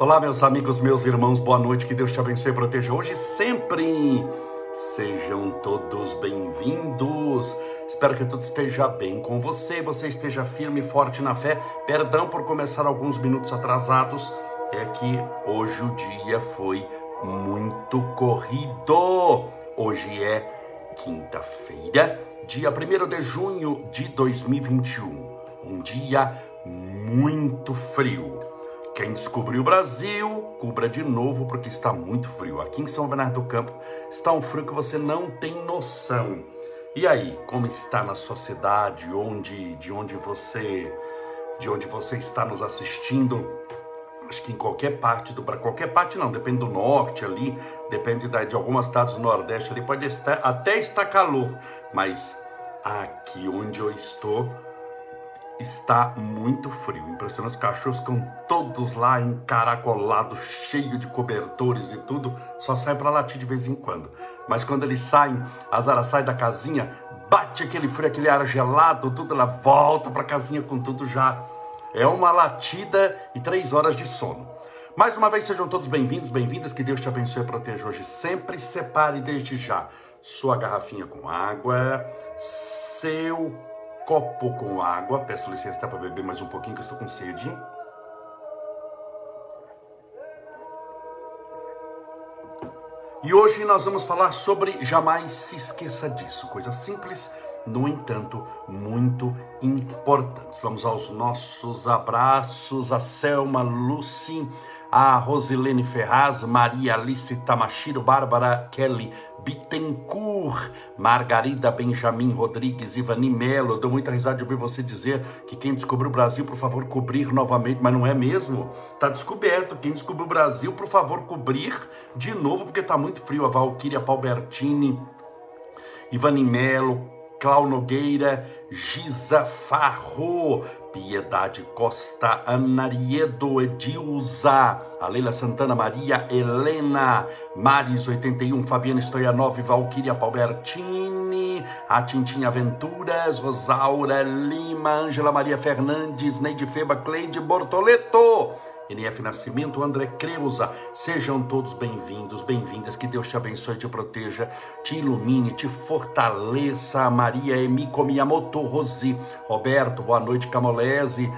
Olá, meus amigos, meus irmãos, boa noite, que Deus te abençoe e proteja hoje e sempre. Sejam todos bem-vindos. Espero que tudo esteja bem com você, você esteja firme e forte na fé. Perdão por começar alguns minutos atrasados, é que hoje o dia foi muito corrido. Hoje é quinta-feira, dia 1 de junho de 2021. Um dia muito frio. Quem descobriu o Brasil, cubra de novo porque está muito frio. Aqui em São Bernardo do Campo está um frio que você não tem noção. E aí, como está na sua cidade, onde, de onde você, de onde você está nos assistindo? Acho que em qualquer parte do Brasil, qualquer parte não, depende do norte ali, depende da, de algumas cidades do nordeste ali, pode estar, até estar calor, mas aqui onde eu estou está muito frio. Impressionante, os cachorros estão todos lá encaracolados, cheios de cobertores e tudo, só saem para latir de vez em quando. Mas quando eles saem, a Zara sai da casinha, bate aquele frio, aquele ar gelado, tudo, ela volta para a casinha com tudo já. É uma latida e três horas de sono. Mais uma vez, sejam todos bem-vindos, bem-vindas, que Deus te abençoe e proteja hoje sempre. Separe desde já sua garrafinha com água, seu copo com água. Peço licença para beber mais um pouquinho que eu estou com sede. E hoje nós vamos falar sobre jamais se esqueça disso. Coisa simples, no entanto, muito importantes. Vamos aos nossos abraços. A Selma Lucy, a Rosilene Ferraz, Maria Alice Tamashiro, Bárbara Kelly, Bittencourt, Margarida Benjamin Rodrigues, Ivani Melo. Deu muita risada de ouvir você dizer que quem descobriu o Brasil, por favor, cobrir novamente, mas não é mesmo? Tá descoberto. Quem descobriu o Brasil, por favor, cobrir de novo, porque tá muito frio. A Valquíria Palbertini, Ivani Melo, Clau Nogueira, Giza Farro, Piedade Costa, Anariedo, Edilza, a Leila Santana, Maria Helena, Maris 81, Fabiana Stoianov, Valquíria Palbertini, a Tintinha Aventuras, Rosaura Lima, Ângela Maria Fernandes, Neide Feba, Cleide Bortoleto, NF Nascimento, André Creuza, sejam todos bem-vindos, bem-vindas, que Deus te abençoe, te proteja, te ilumine, te fortaleça, Maria Emiko Miyamoto, Rosi, Roberto, boa noite, Camolese,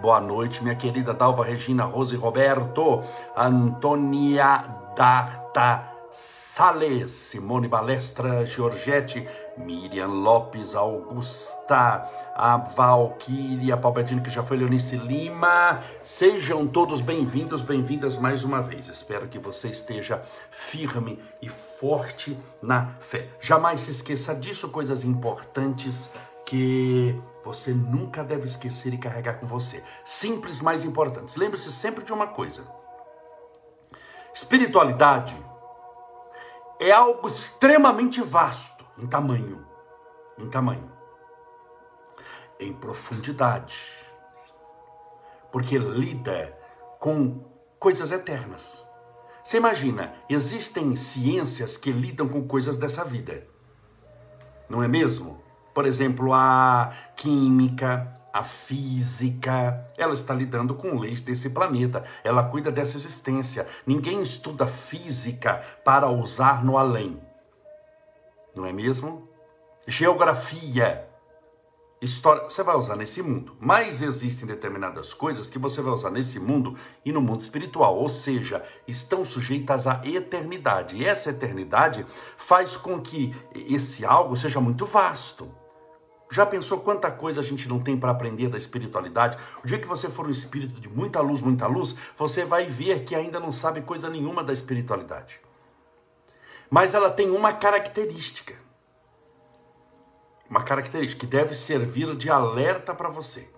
boa noite, minha querida Dalva Regina, Rose Roberto, Antônia Darta, Sales, Simone Balestra, Giorgetti, Miriam Lopes, Augusta, a Valquíria Palpatine, que já foi Leonice Lima. Sejam todos bem-vindos, bem-vindas mais uma vez. Espero que você esteja firme e forte na fé. Jamais se esqueça disso, coisas importantes que você nunca deve esquecer e carregar com você. Simples, mais importantes. Lembre-se sempre de uma coisa: espiritualidade é algo extremamente vasto em tamanho, em tamanho, em profundidade, porque lida com coisas eternas. Você imagina, existem ciências que lidam com coisas dessa vida, não é mesmo? Por exemplo, a química, a física, ela está lidando com leis desse planeta, ela cuida dessa existência. Ninguém estuda física para usar no além, não é mesmo? Geografia, história, você vai usar nesse mundo, mas existem determinadas coisas que você vai usar nesse mundo e no mundo espiritual, ou seja, estão sujeitas à eternidade. E essa eternidade faz com que esse algo seja muito vasto. Já pensou quanta coisa a gente não tem para aprender da espiritualidade? O dia que você for um espírito de muita luz, muita luz, você vai ver que ainda não sabe coisa nenhuma da espiritualidade. Mas ela tem uma característica. Uma característica que deve servir de alerta para você.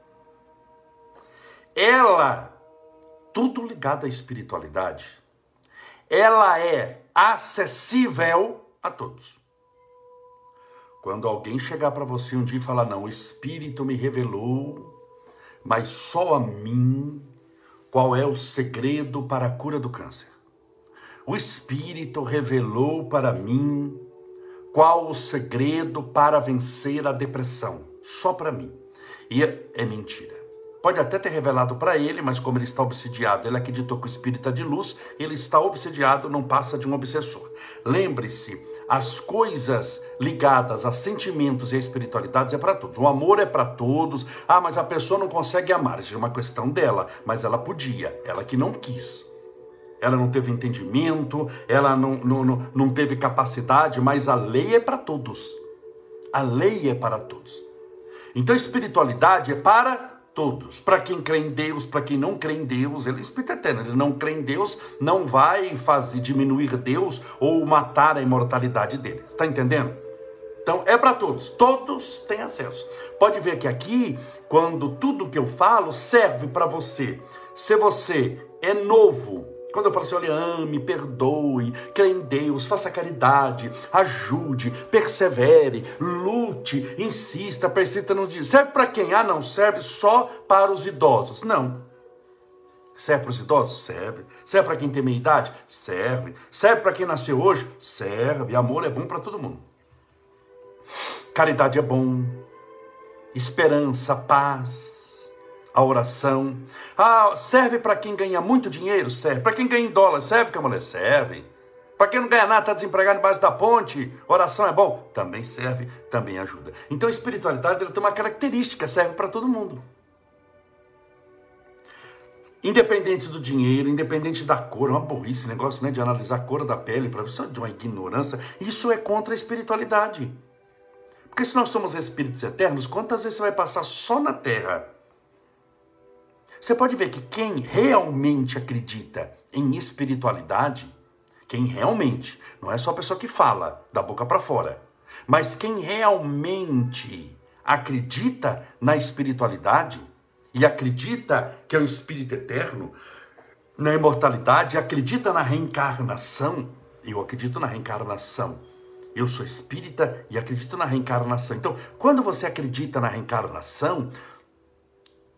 Ela, tudo ligado à espiritualidade, ela é acessível a todos. Quando alguém chegar para você um dia e falar: Não, o Espírito me revelou, mas só a mim, qual é o segredo para a cura do câncer? O Espírito revelou para mim qual o segredo para vencer a depressão, só para mim. E é, é mentira. Pode até ter revelado para ele, mas como ele está obsidiado, ele acreditou que o espírito é de luz, ele está obsidiado, não passa de um obsessor. Lembre-se, as coisas ligadas a sentimentos e a espiritualidades é para todos. O amor é para todos. Ah, mas a pessoa não consegue amar. Isso é uma questão dela, mas ela podia, ela que não quis. Ela não teve entendimento, ela não, não, não, não teve capacidade, mas a lei é para todos. A lei é para todos. Então, espiritualidade é para todos. Para quem crê em Deus, para quem não crê em Deus, ele é espírito eterno. Ele não crê em Deus, não vai fazer diminuir Deus ou matar a imortalidade dele. Está entendendo? Então é para todos, todos têm acesso. Pode ver que aqui, quando tudo que eu falo serve para você. Se você é novo, quando eu falo assim, olha, ame, perdoe, crê em Deus, faça caridade, ajude, persevere, lute, insista, persista no dia. Serve para quem? Ah, não, serve só para os idosos. Não. Serve para os idosos? Serve. Serve para quem tem meia idade? Serve. Serve para quem nasceu hoje? Serve. Amor é bom para todo mundo. Caridade é bom. Esperança, paz a oração. Ah, serve para quem ganha muito dinheiro? Serve. Para quem ganha em dólar? Serve mulher serve. Para quem não ganha nada, está desempregado embaixo da ponte, oração é bom? Também serve, também ajuda. Então a espiritualidade ela tem uma característica, serve para todo mundo. Independente do dinheiro, independente da cor, é uma burrice esse negócio né, de analisar a cor da pele, para isso de uma ignorância. Isso é contra a espiritualidade. Porque se nós somos espíritos eternos, quantas vezes você vai passar só na terra? Você pode ver que quem realmente acredita em espiritualidade, quem realmente, não é só a pessoa que fala da boca para fora, mas quem realmente acredita na espiritualidade e acredita que é um espírito eterno, na imortalidade, acredita na reencarnação, eu acredito na reencarnação. Eu sou espírita e acredito na reencarnação. Então, quando você acredita na reencarnação,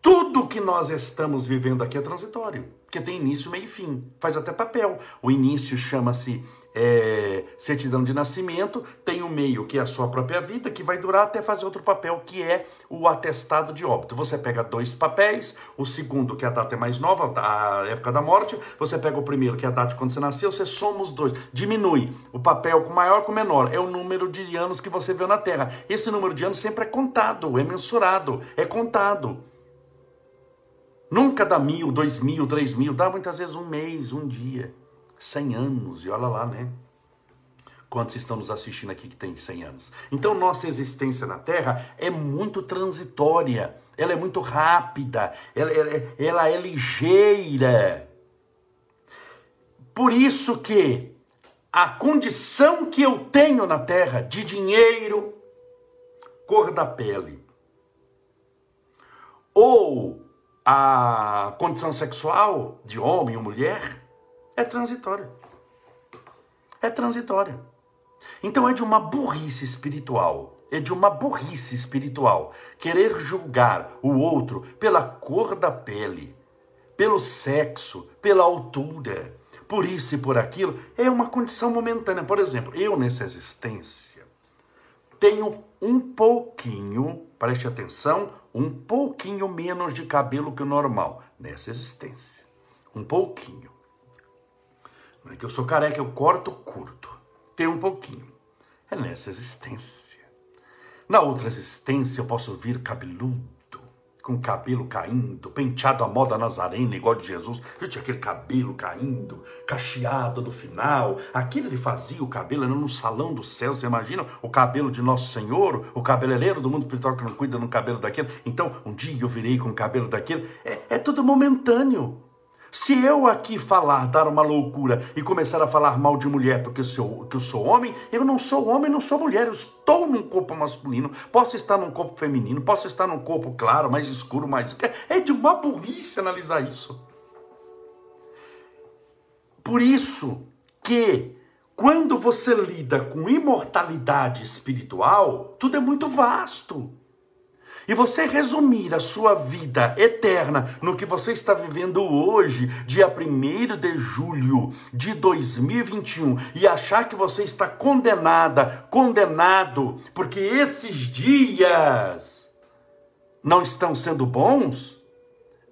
tudo que nós estamos vivendo aqui é transitório, porque tem início, meio e fim. Faz até papel. O início chama-se é, certidão de nascimento, tem o meio, que é a sua própria vida, que vai durar até fazer outro papel, que é o atestado de óbito. Você pega dois papéis, o segundo, que é a data é mais nova, a época da morte, você pega o primeiro, que é a data de quando você nasceu, você soma os dois, diminui o papel com maior com menor, é o número de anos que você viu na Terra. Esse número de anos sempre é contado, é mensurado, é contado. Nunca dá mil, dois mil, três mil, dá muitas vezes um mês, um dia, cem anos, e olha lá, né? Quantos estão nos assistindo aqui que tem cem anos? Então, nossa existência na Terra é muito transitória, ela é muito rápida, ela, ela, ela é ligeira. Por isso que a condição que eu tenho na Terra de dinheiro, cor da pele, ou a condição sexual de homem ou mulher é transitória. É transitória. Então é de uma burrice espiritual, é de uma burrice espiritual querer julgar o outro pela cor da pele, pelo sexo, pela altura, por isso e por aquilo, é uma condição momentânea. Por exemplo, eu nessa existência tenho um pouquinho, preste atenção, um pouquinho menos de cabelo que o normal nessa existência. Um pouquinho. Não é que eu sou careca, eu corto curto. Tem um pouquinho. É nessa existência. Na outra existência eu posso vir cabeludo com cabelo caindo, penteado à moda nazarena, igual de Jesus. Eu tinha aquele cabelo caindo, cacheado no final. Aquilo ele fazia o cabelo era no salão do céu. Você imagina o cabelo de Nosso Senhor, o cabeleireiro do mundo espiritual que não cuida no cabelo daquele. Então, um dia eu virei com o cabelo daquele. É, é tudo momentâneo. Se eu aqui falar, dar uma loucura e começar a falar mal de mulher porque eu sou, que eu sou homem, eu não sou homem, não sou mulher, eu estou num corpo masculino, posso estar num corpo feminino, posso estar num corpo claro, mais escuro, mais. É de uma burrice analisar isso. Por isso que quando você lida com imortalidade espiritual, tudo é muito vasto e você resumir a sua vida eterna no que você está vivendo hoje, dia 1 de julho de 2021, e achar que você está condenada, condenado, porque esses dias não estão sendo bons,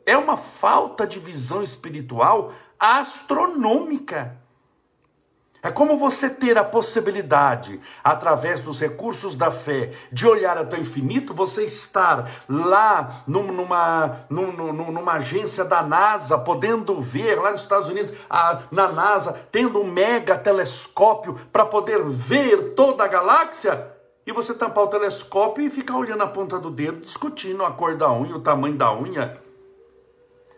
É uma falta de visão espiritual astronômica. É como você ter a possibilidade, através dos recursos da fé, de olhar até o infinito, você estar lá numa, numa, numa agência da NASA, podendo ver lá nos Estados Unidos, a, na NASA, tendo um mega telescópio para poder ver toda a galáxia, e você tampar o telescópio e ficar olhando a ponta do dedo, discutindo a cor da unha, o tamanho da unha.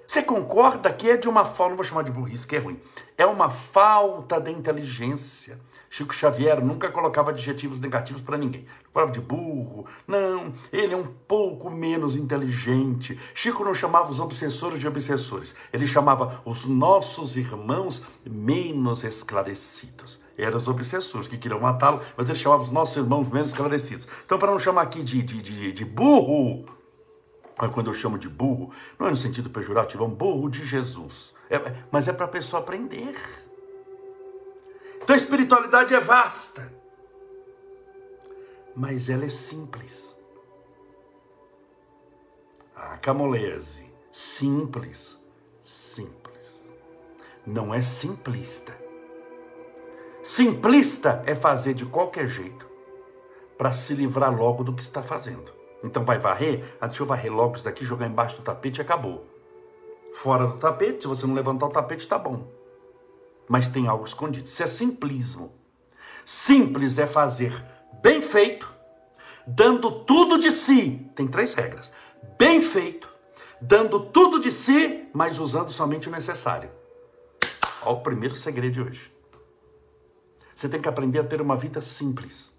Você concorda que é de uma não vou chamar de burrice, que é ruim, é uma falta de inteligência. Chico Xavier nunca colocava adjetivos negativos para ninguém. Falava de burro, não, ele é um pouco menos inteligente. Chico não chamava os obsessores de obsessores, ele chamava os nossos irmãos menos esclarecidos. Eram os obsessores que queriam matá-lo, mas ele chamava os nossos irmãos menos esclarecidos. Então, para não chamar aqui de, de, de, de burro, quando eu chamo de burro, não é no sentido pejorativo, é um burro de Jesus. É, mas é para a pessoa aprender. Então a espiritualidade é vasta, mas ela é simples. A camolese, simples, simples. Não é simplista. Simplista é fazer de qualquer jeito para se livrar logo do que está fazendo. Então vai varrer? Ah, deixa eu varrer logo isso daqui, jogar embaixo do tapete e acabou. Fora do tapete, se você não levantar o tapete, tá bom. Mas tem algo escondido. Isso é simplismo. Simples é fazer bem feito, dando tudo de si. Tem três regras. Bem feito, dando tudo de si, mas usando somente o necessário. Olha o primeiro segredo de hoje. Você tem que aprender a ter uma vida simples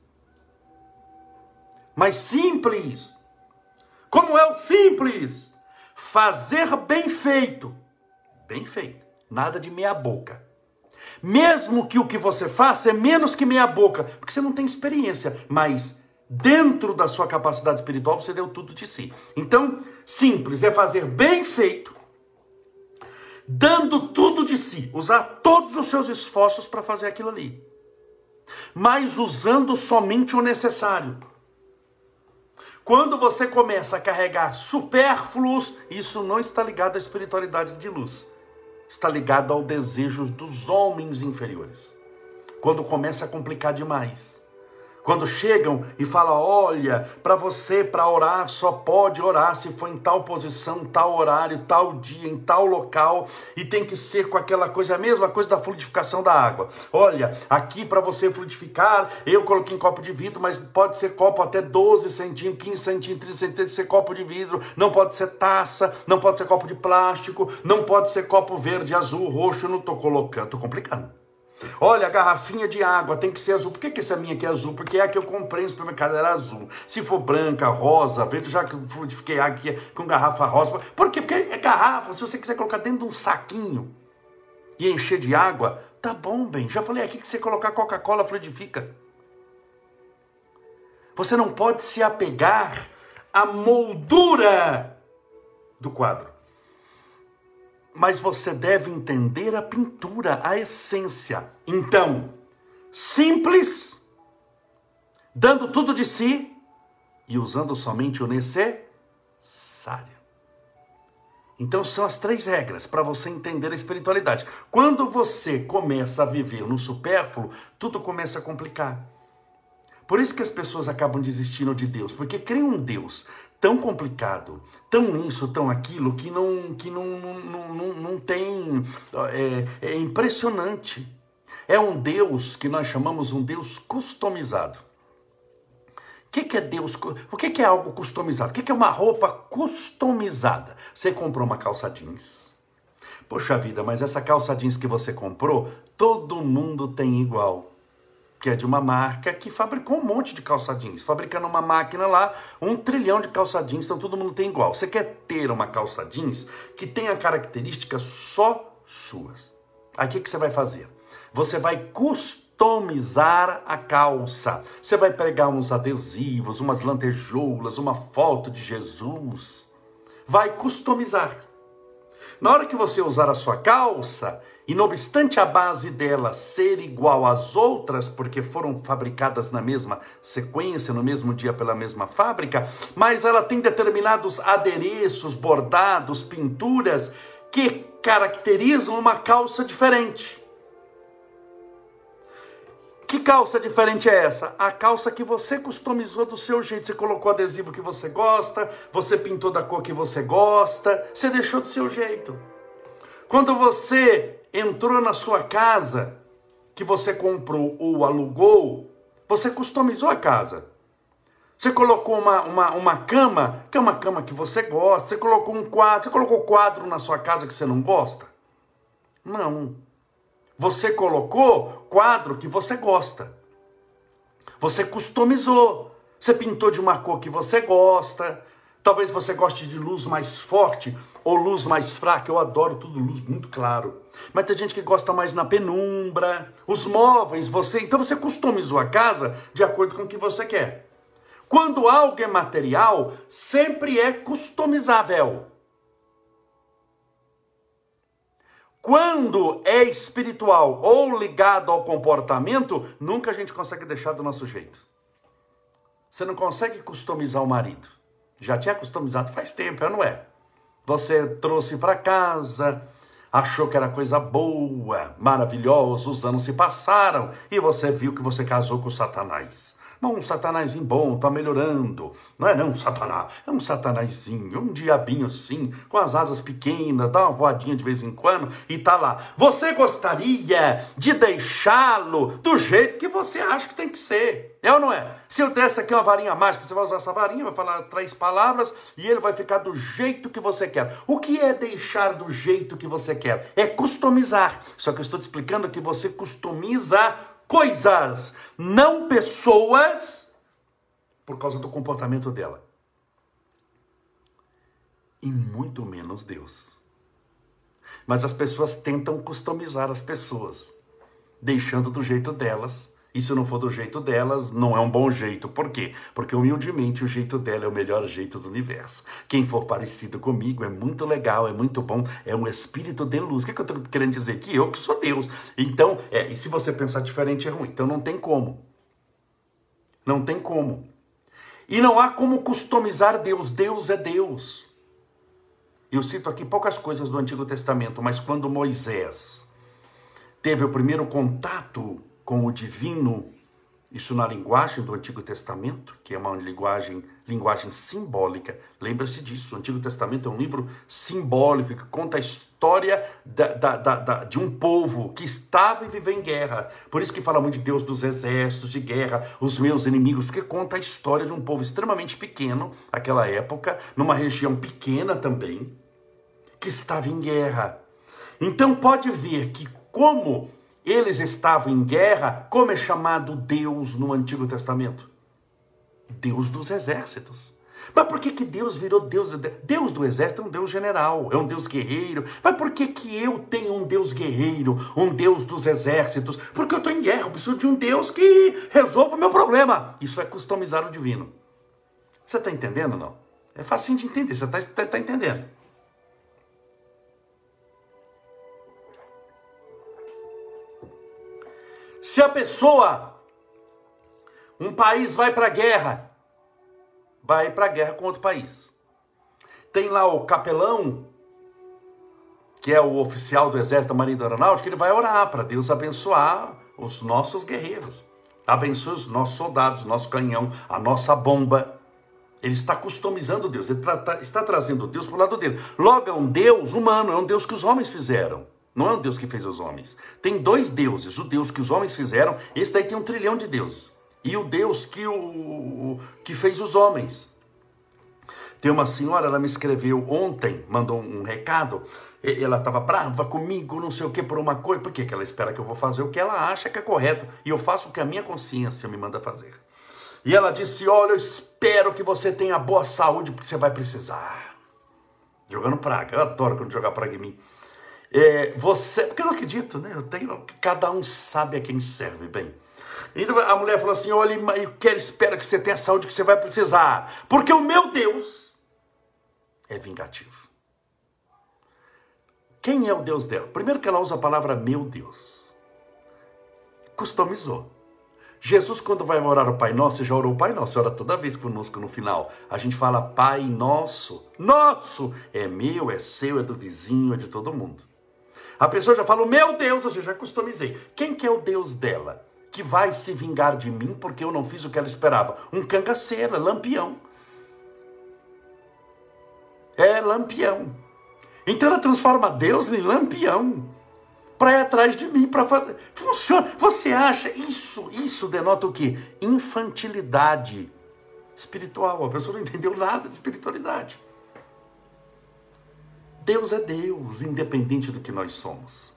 mas simples. Como é o simples? Fazer bem feito. Bem feito. Nada de meia boca. Mesmo que o que você faça é menos que meia boca, porque você não tem experiência, mas dentro da sua capacidade espiritual você deu tudo de si. Então, simples é fazer bem feito, dando tudo de si, usar todos os seus esforços para fazer aquilo ali, mas usando somente o necessário. Quando você começa a carregar supérfluos, isso não está ligado à espiritualidade de luz. Está ligado ao desejo dos homens inferiores. Quando começa a complicar demais quando chegam e falam: olha, para você, para orar, só pode orar se for em tal posição, tal horário, tal dia, em tal local, e tem que ser com aquela coisa, a mesma coisa da fluidificação da água. Olha, aqui para você fluidificar, eu coloquei em copo de vidro, mas pode ser copo até 12 centímetros, 15 centímetros, 30 centímetros, ser copo de vidro, não pode ser taça, não pode ser copo de plástico, não pode ser copo verde, azul, roxo, não estou colocando, estou complicando. Olha, a garrafinha de água tem que ser azul. Por que, que essa minha aqui é azul? Porque é a que eu comprei no supermercado era azul. Se for branca, rosa, verde, já que fiquei aqui com garrafa rosa. Por quê? Porque é garrafa. Se você quiser colocar dentro de um saquinho e encher de água, tá bom, bem. Já falei aqui que você colocar Coca-Cola fluidifica. Você não pode se apegar à moldura do quadro mas você deve entender a pintura, a essência. Então, simples, dando tudo de si e usando somente o necessário. Então são as três regras para você entender a espiritualidade. Quando você começa a viver no supérfluo, tudo começa a complicar. Por isso que as pessoas acabam desistindo de Deus, porque creem um Deus tão complicado, tão isso, tão aquilo, que não, que não, não, não, não tem. É, é impressionante. É um Deus que nós chamamos um Deus customizado. O que, que, é Deus? O que, que é algo customizado? O que, que é uma roupa customizada? Você comprou uma calça jeans. Poxa vida, mas essa calça jeans que você comprou, todo mundo tem igual que é de uma marca que fabricou um monte de calça jeans, fabricando uma máquina lá, um trilhão de calça jeans, então todo mundo tem igual. Você quer ter uma calça jeans que tenha características só suas. Aí o que, que você vai fazer? Você vai customizar a calça. Você vai pegar uns adesivos, umas lantejoulas, uma foto de Jesus. Vai customizar. Na hora que você usar a sua calça, E não obstante a base dela ser igual às outras, porque foram fabricadas na mesma sequência, no mesmo dia pela mesma fábrica, mas ela tem determinados adereços, bordados, pinturas que caracterizam uma calça diferente. Que calça diferente é essa? A calça que você customizou do seu jeito. Você colocou adesivo que você gosta, você pintou da cor que você gosta, você deixou do seu jeito. Quando você entrou na sua casa, que você comprou ou alugou, você customizou a casa. Você colocou uma, uma, uma cama, que é uma cama que você gosta, você colocou um quadro, você colocou quadro na sua casa que você não gosta? Não. Você colocou quadro que você gosta. Você customizou. Você pintou de uma cor que você gosta. Talvez você goste de luz mais forte ou luz mais fraca. Eu adoro tudo luz muito claro. Mas tem gente que gosta mais na penumbra. Os móveis, você. Então você customizou a casa de acordo com o que você quer. Quando algo é material, sempre é customizável. Quando é espiritual ou ligado ao comportamento, nunca a gente consegue deixar do nosso jeito. Você não consegue customizar o marido. Já tinha customizado faz tempo, não é? Você trouxe para casa, achou que era coisa boa, maravilhosa, os anos se passaram e você viu que você casou com Satanás. Não, um satanazinho bom, tá melhorando. Não é não, um satanás. É um satanazinho, um diabinho assim, com as asas pequenas, dá uma voadinha de vez em quando e tá lá. Você gostaria de deixá-lo do jeito que você acha que tem que ser. É ou não é? Se eu desse aqui uma varinha mágica, você vai usar essa varinha, vai falar três palavras e ele vai ficar do jeito que você quer. O que é deixar do jeito que você quer? É customizar. Só que eu estou te explicando que você customiza coisas, não pessoas, por causa do comportamento dela. E muito menos Deus. Mas as pessoas tentam customizar as pessoas, deixando do jeito delas e se não for do jeito delas, não é um bom jeito. Por quê? Porque humildemente o jeito dela é o melhor jeito do universo. Quem for parecido comigo é muito legal, é muito bom, é um espírito de luz. O que, é que eu estou querendo dizer? Que eu que sou Deus. Então, é, e se você pensar diferente é ruim. Então não tem como. Não tem como. E não há como customizar Deus. Deus é Deus. Eu cito aqui poucas coisas do Antigo Testamento, mas quando Moisés teve o primeiro contato com o divino, isso na linguagem do Antigo Testamento, que é uma linguagem, linguagem simbólica. Lembra-se disso, o Antigo Testamento é um livro simbólico que conta a história da, da, da, de um povo que estava e viveu em guerra. Por isso que fala muito de Deus dos exércitos, de guerra, os meus inimigos, porque conta a história de um povo extremamente pequeno, naquela época, numa região pequena também, que estava em guerra. Então pode ver que como eles estavam em guerra, como é chamado Deus no Antigo Testamento? Deus dos exércitos. Mas por que, que Deus virou Deus? Deus do exército é um Deus general, é um Deus guerreiro. Mas por que, que eu tenho um Deus guerreiro, um Deus dos exércitos? Porque eu estou em guerra, eu preciso de um Deus que resolva o meu problema. Isso é customizar o divino. Você está entendendo não? É fácil de entender, você está tá, tá entendendo. Se a pessoa, um país vai para a guerra, vai para a guerra com outro país. Tem lá o capelão, que é o oficial do Exército da Marinha da Aeronáutica, ele vai orar para Deus abençoar os nossos guerreiros. Abençoe os nossos soldados, nosso canhão, a nossa bomba. Ele está customizando Deus, ele está trazendo Deus para o lado dele. Logo, é um Deus humano, é um Deus que os homens fizeram. Não é o Deus que fez os homens. Tem dois deuses. O Deus que os homens fizeram, esse daí tem um trilhão de deuses. E o Deus que, o, que fez os homens. Tem uma senhora, ela me escreveu ontem, mandou um recado. Ela estava brava comigo, não sei o que, por uma coisa. Por que ela espera que eu vou fazer o que ela acha que é correto? E eu faço o que a minha consciência me manda fazer. E ela disse: Olha, eu espero que você tenha boa saúde, porque você vai precisar. Jogando praga. Eu adoro quando jogar praga em mim. É, você, porque eu não acredito, né? Eu tenho, cada um sabe a quem serve bem. Então a mulher falou assim: olha, eu quero, espero que você tenha a saúde que você vai precisar, porque o meu Deus é vingativo. Quem é o Deus dela? Primeiro que ela usa a palavra meu Deus. Customizou. Jesus, quando vai orar o Pai Nosso, já orou o Pai Nosso, ora toda vez conosco no final. A gente fala Pai Nosso. Nosso! É meu, é seu, é do vizinho, é de todo mundo. A pessoa já fala, meu Deus, eu já customizei. Quem que é o Deus dela? Que vai se vingar de mim porque eu não fiz o que ela esperava? Um cangaceira, lampião. É lampião. Então ela transforma Deus em lampião para ir atrás de mim, para fazer. Funciona. Você acha isso? Isso denota o quê? Infantilidade espiritual. A pessoa não entendeu nada de espiritualidade. Deus é Deus, independente do que nós somos.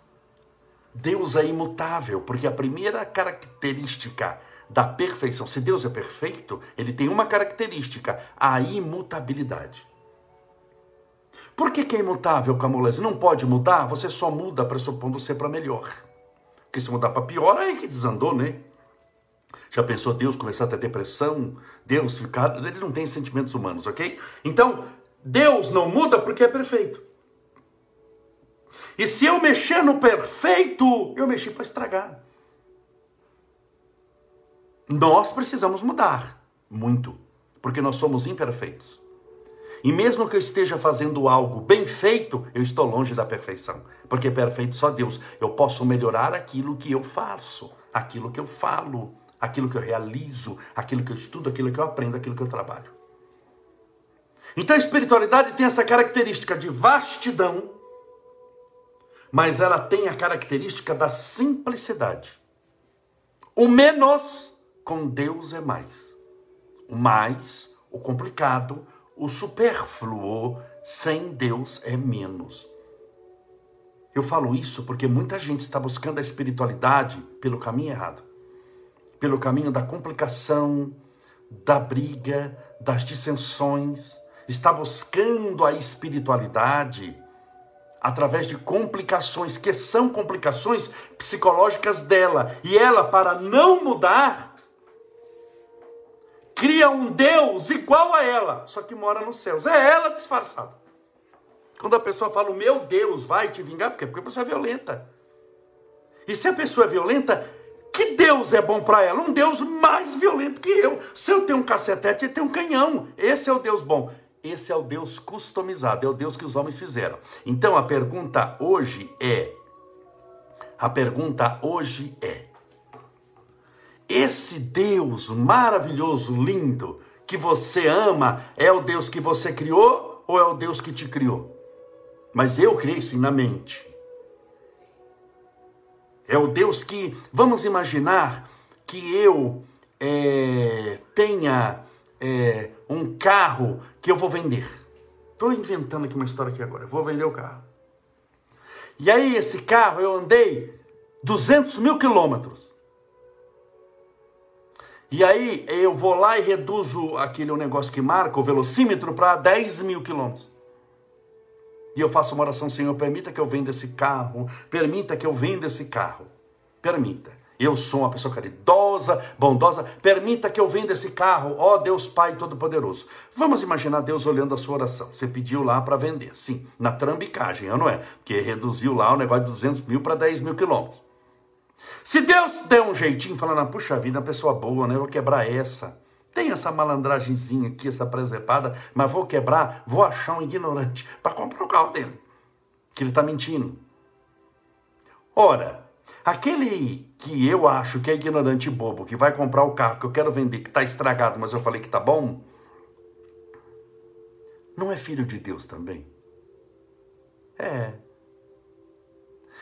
Deus é imutável, porque a primeira característica da perfeição, se Deus é perfeito, ele tem uma característica, a imutabilidade. Por que, que é imutável, Camulés? Não pode mudar? Você só muda pressupondo ser para melhor. Porque se mudar para pior, aí que desandou, né? Já pensou Deus começar a ter depressão? Deus ficar. Ele não tem sentimentos humanos, ok? Então, Deus não muda porque é perfeito. E se eu mexer no perfeito, eu mexi para estragar. Nós precisamos mudar muito, porque nós somos imperfeitos. E mesmo que eu esteja fazendo algo bem feito, eu estou longe da perfeição. Porque perfeito só Deus. Eu posso melhorar aquilo que eu faço, aquilo que eu falo, aquilo que eu realizo, aquilo que eu estudo, aquilo que eu aprendo, aquilo que eu trabalho. Então a espiritualidade tem essa característica de vastidão, mas ela tem a característica da simplicidade. O menos com Deus é mais. O mais, o complicado, o supérfluo sem Deus é menos. Eu falo isso porque muita gente está buscando a espiritualidade pelo caminho errado pelo caminho da complicação, da briga, das dissensões, está buscando a espiritualidade através de complicações que são complicações psicológicas dela, e ela para não mudar cria um Deus igual a ela, só que mora nos céus. É ela disfarçada. Quando a pessoa fala, o meu Deus vai te vingar? Porque a pessoa é violenta. E se a pessoa é violenta, que Deus é bom para ela? Um Deus mais violento que eu. Se eu tenho um cacetete, ele tem um canhão. Esse é o Deus bom. Esse é o Deus customizado, é o Deus que os homens fizeram. Então a pergunta hoje é: a pergunta hoje é: esse Deus maravilhoso, lindo, que você ama, é o Deus que você criou ou é o Deus que te criou? Mas eu criei sim na mente. É o Deus que, vamos imaginar que eu é, tenha é, um carro que eu vou vender. Estou inventando aqui uma história aqui agora. vou vender o carro. E aí esse carro eu andei 200 mil quilômetros. E aí eu vou lá e reduzo aquele negócio que marca, o velocímetro, para 10 mil quilômetros. E eu faço uma oração, Senhor, permita que eu venda esse carro, permita que eu venda esse carro. Permita. Eu sou uma pessoa caridosa, bondosa, permita que eu venda esse carro, ó Deus Pai Todo-Poderoso. Vamos imaginar Deus olhando a sua oração. Você pediu lá para vender, sim, na trambicagem, não é? Porque reduziu lá o negócio de 200 mil para 10 mil quilômetros. Se Deus der um jeitinho, falando, puxa vida, pessoa boa, né? Eu vou quebrar essa. Tem essa malandragemzinha aqui, essa presepada, mas vou quebrar, vou achar um ignorante para comprar o carro dele. Que ele está mentindo. Ora, aquele que eu acho que é ignorante e bobo, que vai comprar o carro que eu quero vender, que está estragado, mas eu falei que está bom, não é filho de Deus também? É.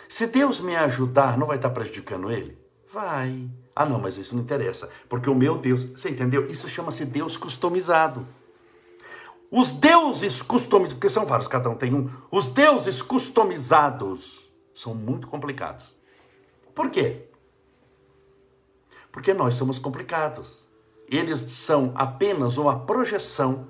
Se Deus me ajudar, não vai estar prejudicando ele? Vai. Ah, não, mas isso não interessa. Porque o meu Deus, você entendeu? Isso chama-se Deus customizado. Os deuses customizados, porque são vários, cada um tem um. Os deuses customizados são muito complicados. Por quê? Porque nós somos complicados. Eles são apenas uma projeção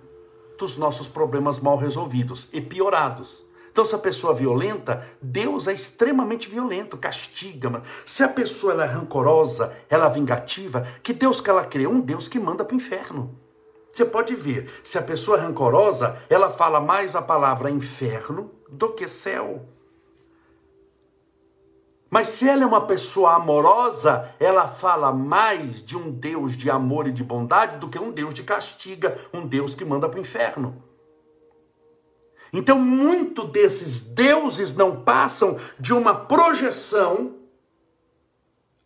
dos nossos problemas mal resolvidos e piorados. Então, se a pessoa é violenta, Deus é extremamente violento, castiga. Se a pessoa é rancorosa, ela é vingativa, que Deus que ela crê? Um Deus que manda para o inferno. Você pode ver, se a pessoa é rancorosa, ela fala mais a palavra inferno do que céu. Mas se ela é uma pessoa amorosa, ela fala mais de um Deus de amor e de bondade do que um Deus de castiga, um Deus que manda para o inferno. Então, muito desses deuses não passam de uma projeção,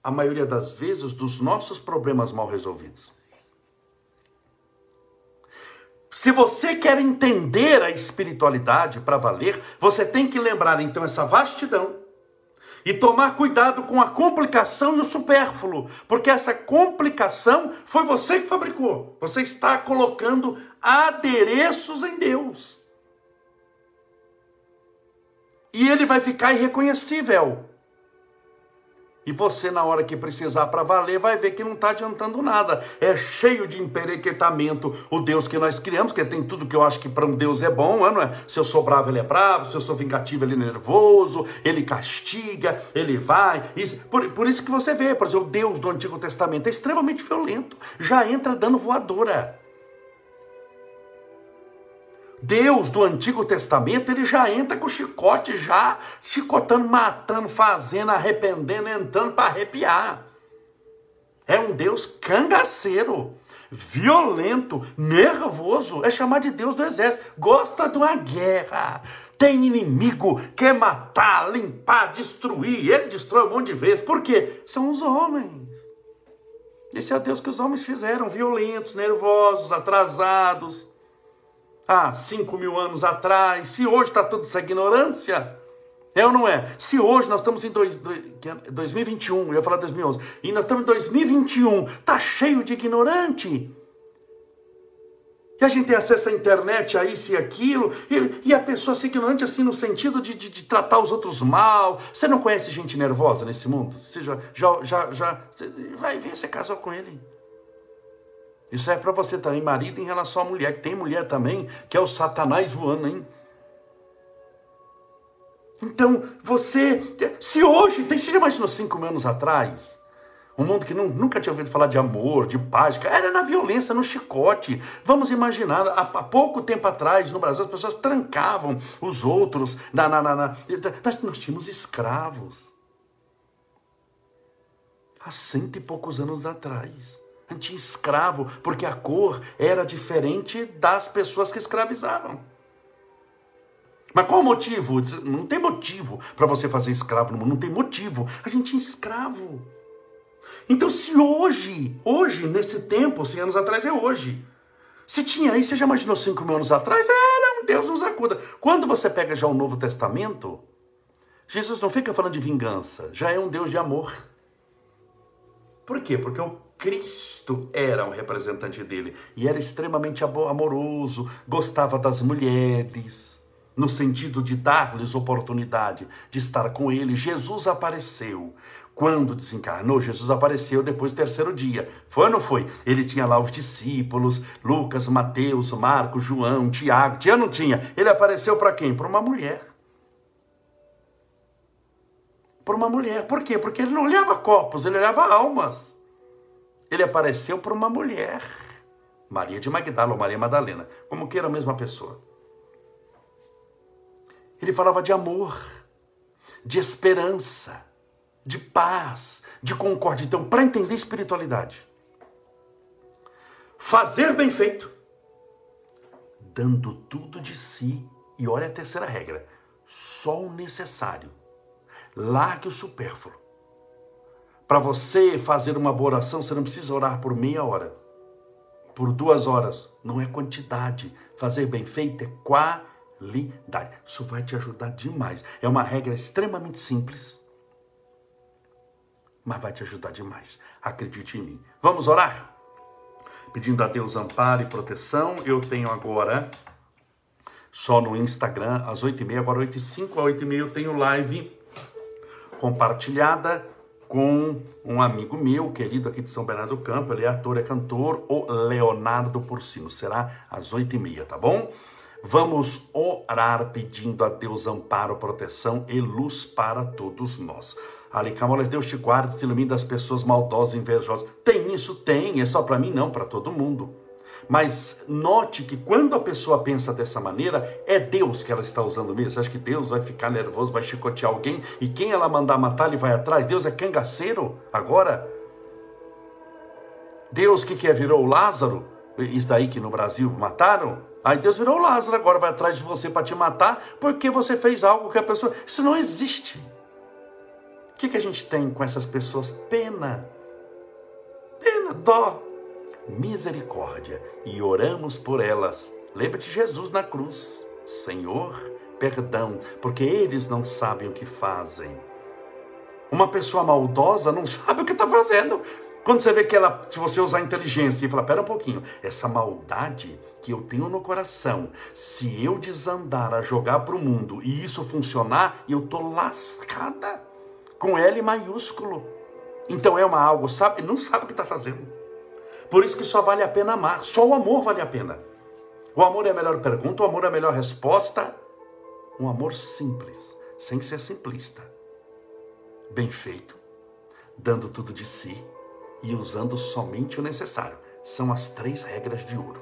a maioria das vezes, dos nossos problemas mal resolvidos. Se você quer entender a espiritualidade para valer, você tem que lembrar então essa vastidão e tomar cuidado com a complicação e o supérfluo, porque essa complicação foi você que fabricou. Você está colocando adereços em Deus. E ele vai ficar irreconhecível. E você, na hora que precisar para valer, vai ver que não está adiantando nada. É cheio de emperequetamento o Deus que nós criamos, que tem tudo que eu acho que para um Deus é bom, não é? Se eu sou bravo, ele é bravo. Se eu sou vingativo, ele é nervoso. Ele castiga, ele vai. Isso, por, por isso que você vê, por exemplo, o Deus do Antigo Testamento é extremamente violento. Já entra dando voadora. Deus do Antigo Testamento, ele já entra com chicote, já chicotando, matando, fazendo, arrependendo, entrando para arrepiar. É um Deus cangaceiro, violento, nervoso. É chamado de Deus do exército. Gosta de uma guerra. Tem inimigo, quer matar, limpar, destruir. Ele destrói um monte de vezes. Por quê? São os homens. Esse é o Deus que os homens fizeram, violentos, nervosos, atrasados há 5 mil anos atrás, se hoje está tudo essa ignorância, é ou não é? Se hoje nós estamos em dois, dois, 2021, é eu ia falar 2011, e nós estamos em 2021, está cheio de ignorante. E a gente tem acesso à internet, a isso e aquilo, e, e a pessoa ser ignorante assim no sentido de, de, de, tratar os outros mal. Você não conhece gente nervosa nesse mundo? Você já, já, já, já você vai ver, você casou com ele. Isso é para você também, marido, em relação à mulher. Que tem mulher também, que é o Satanás voando, hein? Então, você. Se hoje, tem, você já imaginou cinco anos atrás? Um mundo que não, nunca tinha ouvido falar de amor, de paz, era na violência, no chicote. Vamos imaginar, há, há pouco tempo atrás, no Brasil, as pessoas trancavam os outros. Na, na, na, na nós, nós tínhamos escravos. Há cento e poucos anos atrás. A gente tinha escravo, porque a cor era diferente das pessoas que escravizavam. Mas qual o motivo? Não tem motivo para você fazer escravo no mundo, não tem motivo. A gente tinha escravo. Então, se hoje, hoje, nesse tempo, 100 anos atrás, é hoje. Se tinha aí, você já imaginou 5 mil anos atrás? Era um Deus nos acuda. Quando você pega já o Novo Testamento, Jesus não fica falando de vingança, já é um Deus de amor. Por quê? Porque o Cristo era um representante dele e era extremamente amoroso, gostava das mulheres, no sentido de dar-lhes oportunidade de estar com ele. Jesus apareceu. Quando desencarnou, Jesus apareceu depois do terceiro dia. Foi ou não foi? Ele tinha lá os discípulos, Lucas, Mateus, Marcos, João, Tiago. Tinha ou não tinha? Ele apareceu para quem? Para uma mulher. Para uma mulher. Por quê? Porque ele não olhava corpos, ele olhava almas ele apareceu para uma mulher, Maria de Magdala ou Maria Madalena, como queira a mesma pessoa. Ele falava de amor, de esperança, de paz, de concórdia. Então, para entender espiritualidade, fazer bem feito, dando tudo de si, e olha a terceira regra: só o necessário, largue o supérfluo. Para você fazer uma boa oração, você não precisa orar por meia hora, por duas horas. Não é quantidade. Fazer bem feito é qualidade. Isso vai te ajudar demais. É uma regra extremamente simples, mas vai te ajudar demais. Acredite em mim. Vamos orar? Pedindo a Deus amparo e proteção. Eu tenho agora, só no Instagram, às 8h30, agora 8h05, às 8h30 eu tenho live compartilhada com um amigo meu, querido aqui de São Bernardo do Campo, ele é ator, é cantor, o Leonardo Porcino. Será às oito e meia, tá bom? Vamos orar pedindo a Deus amparo, proteção e luz para todos nós. Alicamoles, Deus te guarde, te ilumine das pessoas maldosas e invejosas. Tem isso? Tem, é só para mim não, para todo mundo. Mas note que quando a pessoa pensa dessa maneira, é Deus que ela está usando mesmo. Você acha que Deus vai ficar nervoso, vai chicotear alguém e quem ela mandar matar, ele vai atrás? Deus é cangaceiro agora? Deus que quer virou o Lázaro? Isso daí que no Brasil mataram? Aí Deus virou Lázaro, agora vai atrás de você para te matar porque você fez algo que a pessoa. Isso não existe. O que, que a gente tem com essas pessoas? Pena. Pena, dó misericórdia e oramos por elas. Lembra de Jesus na cruz. Senhor, perdão, porque eles não sabem o que fazem. Uma pessoa maldosa não sabe o que está fazendo. Quando você vê que ela, se você usar inteligência e falar, pera um pouquinho, essa maldade que eu tenho no coração, se eu desandar a jogar para o mundo e isso funcionar, eu tô lascada com L maiúsculo. Então é uma algo, sabe, não sabe o que está fazendo. Por isso que só vale a pena amar. Só o amor vale a pena. O amor é a melhor pergunta, o amor é a melhor resposta. Um amor simples, sem ser simplista. Bem feito, dando tudo de si e usando somente o necessário. São as três regras de ouro.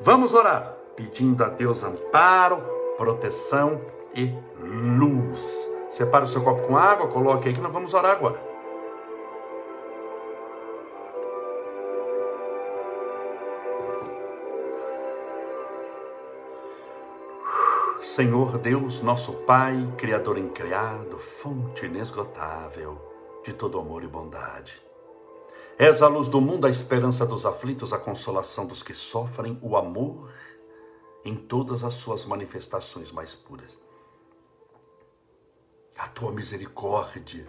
Vamos orar, pedindo a Deus amparo, proteção e luz. Separe o seu copo com água, coloque aí que nós vamos orar agora. Senhor Deus, nosso Pai, Criador incriado, fonte inesgotável de todo amor e bondade. És a luz do mundo, a esperança dos aflitos, a consolação dos que sofrem, o amor em todas as suas manifestações mais puras. A tua misericórdia,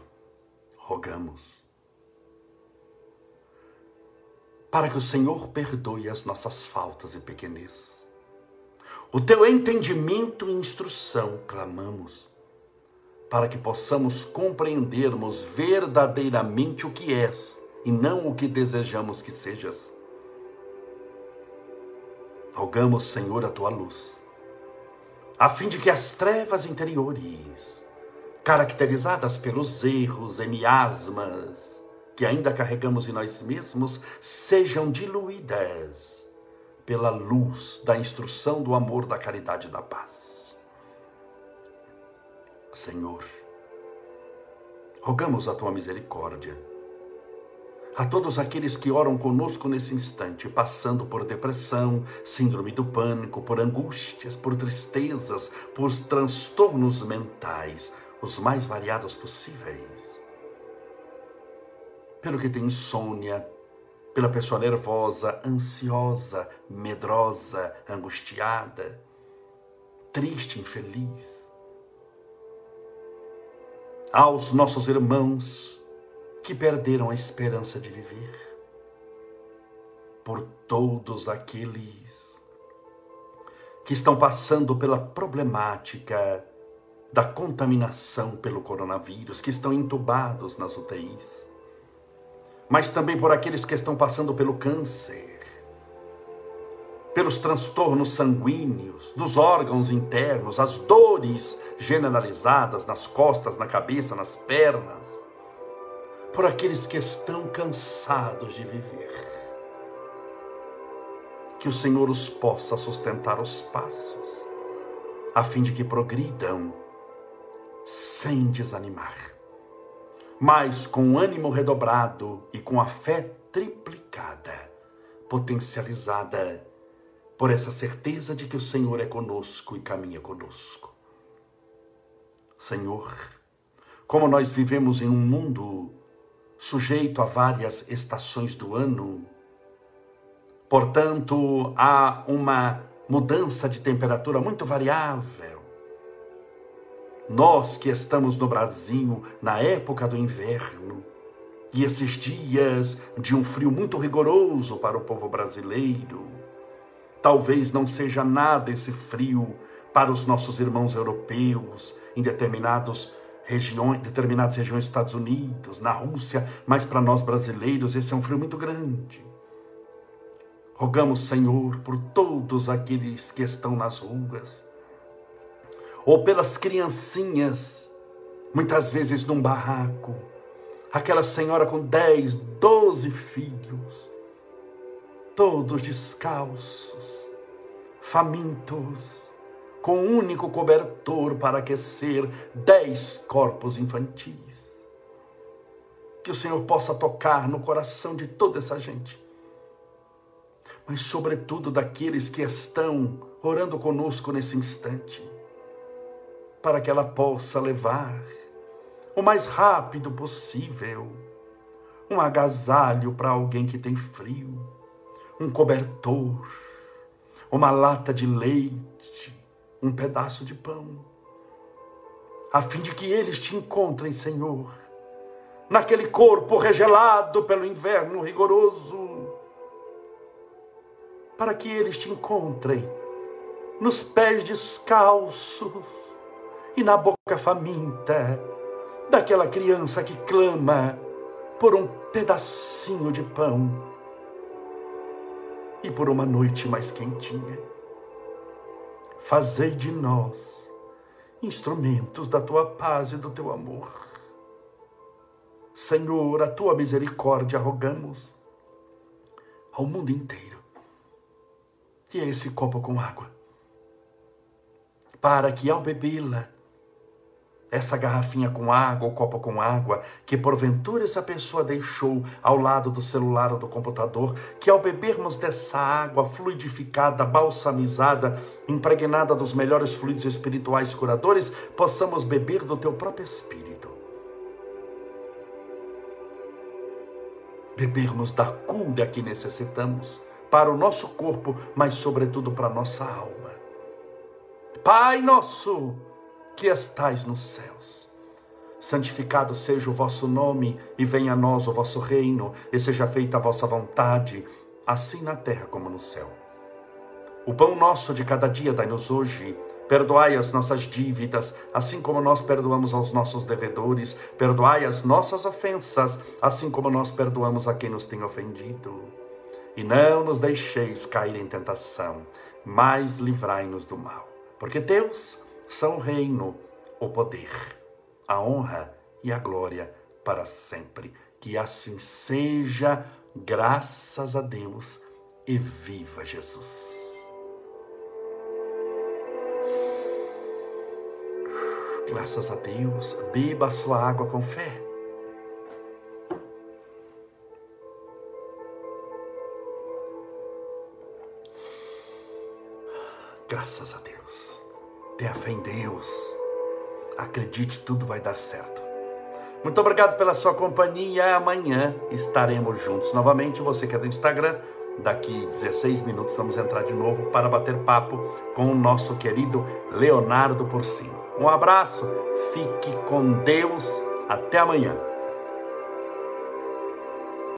rogamos, para que o Senhor perdoe as nossas faltas e pequenez o teu entendimento e instrução clamamos, para que possamos compreendermos verdadeiramente o que és e não o que desejamos que sejas. Rogamos, Senhor, a tua luz, a fim de que as trevas interiores, caracterizadas pelos erros e miasmas que ainda carregamos em nós mesmos, sejam diluídas pela luz da instrução do amor, da caridade e da paz. Senhor, rogamos a tua misericórdia a todos aqueles que oram conosco nesse instante, passando por depressão, síndrome do pânico, por angústias, por tristezas, por transtornos mentais, os mais variados possíveis. Pelo que tem insônia, pela pessoa nervosa, ansiosa, medrosa, angustiada, triste, infeliz. Aos nossos irmãos que perderam a esperança de viver, por todos aqueles que estão passando pela problemática da contaminação pelo coronavírus, que estão entubados nas UTIs mas também por aqueles que estão passando pelo câncer, pelos transtornos sanguíneos, dos órgãos internos, as dores generalizadas nas costas, na cabeça, nas pernas, por aqueles que estão cansados de viver. Que o Senhor os possa sustentar os passos, a fim de que progridam sem desanimar mas com ânimo redobrado e com a fé triplicada, potencializada por essa certeza de que o Senhor é conosco e caminha conosco. Senhor, como nós vivemos em um mundo sujeito a várias estações do ano, portanto, há uma mudança de temperatura muito variável, nós que estamos no Brasil na época do inverno, e esses dias de um frio muito rigoroso para o povo brasileiro, talvez não seja nada esse frio para os nossos irmãos europeus em determinados regiões, determinadas regiões dos Estados Unidos, na Rússia, mas para nós brasileiros esse é um frio muito grande. Rogamos, Senhor, por todos aqueles que estão nas ruas, ou pelas criancinhas, muitas vezes num barraco, aquela senhora com 10, 12 filhos, todos descalços, famintos, com um único cobertor para aquecer dez corpos infantis. Que o Senhor possa tocar no coração de toda essa gente, mas, sobretudo, daqueles que estão orando conosco nesse instante, para que ela possa levar o mais rápido possível. Um agasalho para alguém que tem frio, um cobertor, uma lata de leite, um pedaço de pão, a fim de que eles te encontrem, Senhor, naquele corpo regelado pelo inverno rigoroso, para que eles te encontrem nos pés descalços e na boca faminta daquela criança que clama por um pedacinho de pão e por uma noite mais quentinha. Fazei de nós instrumentos da tua paz e do teu amor. Senhor, a tua misericórdia rogamos ao mundo inteiro. E é esse copo com água, para que ao bebê-la, essa garrafinha com água, ou copo com água, que porventura essa pessoa deixou ao lado do celular ou do computador, que ao bebermos dessa água fluidificada, balsamizada, impregnada dos melhores fluidos espirituais curadores, possamos beber do teu próprio espírito. Bebermos da cura que necessitamos para o nosso corpo, mas sobretudo para a nossa alma. Pai nosso, que estais nos céus. Santificado seja o vosso nome, e venha a nós o vosso reino, e seja feita a vossa vontade, assim na terra como no céu. O pão nosso de cada dia dai-nos hoje. Perdoai as nossas dívidas, assim como nós perdoamos aos nossos devedores. Perdoai as nossas ofensas, assim como nós perdoamos a quem nos tem ofendido. E não nos deixeis cair em tentação, mas livrai-nos do mal. Porque Deus são o reino, o poder, a honra e a glória para sempre. Que assim seja, graças a Deus e viva Jesus. Graças a Deus, beba a sua água com fé. Graças a Deus. Tenha fé em Deus. Acredite, tudo vai dar certo. Muito obrigado pela sua companhia. Amanhã estaremos juntos novamente. Você que é do Instagram, daqui 16 minutos vamos entrar de novo para bater papo com o nosso querido Leonardo Porcino. Um abraço, fique com Deus. Até amanhã.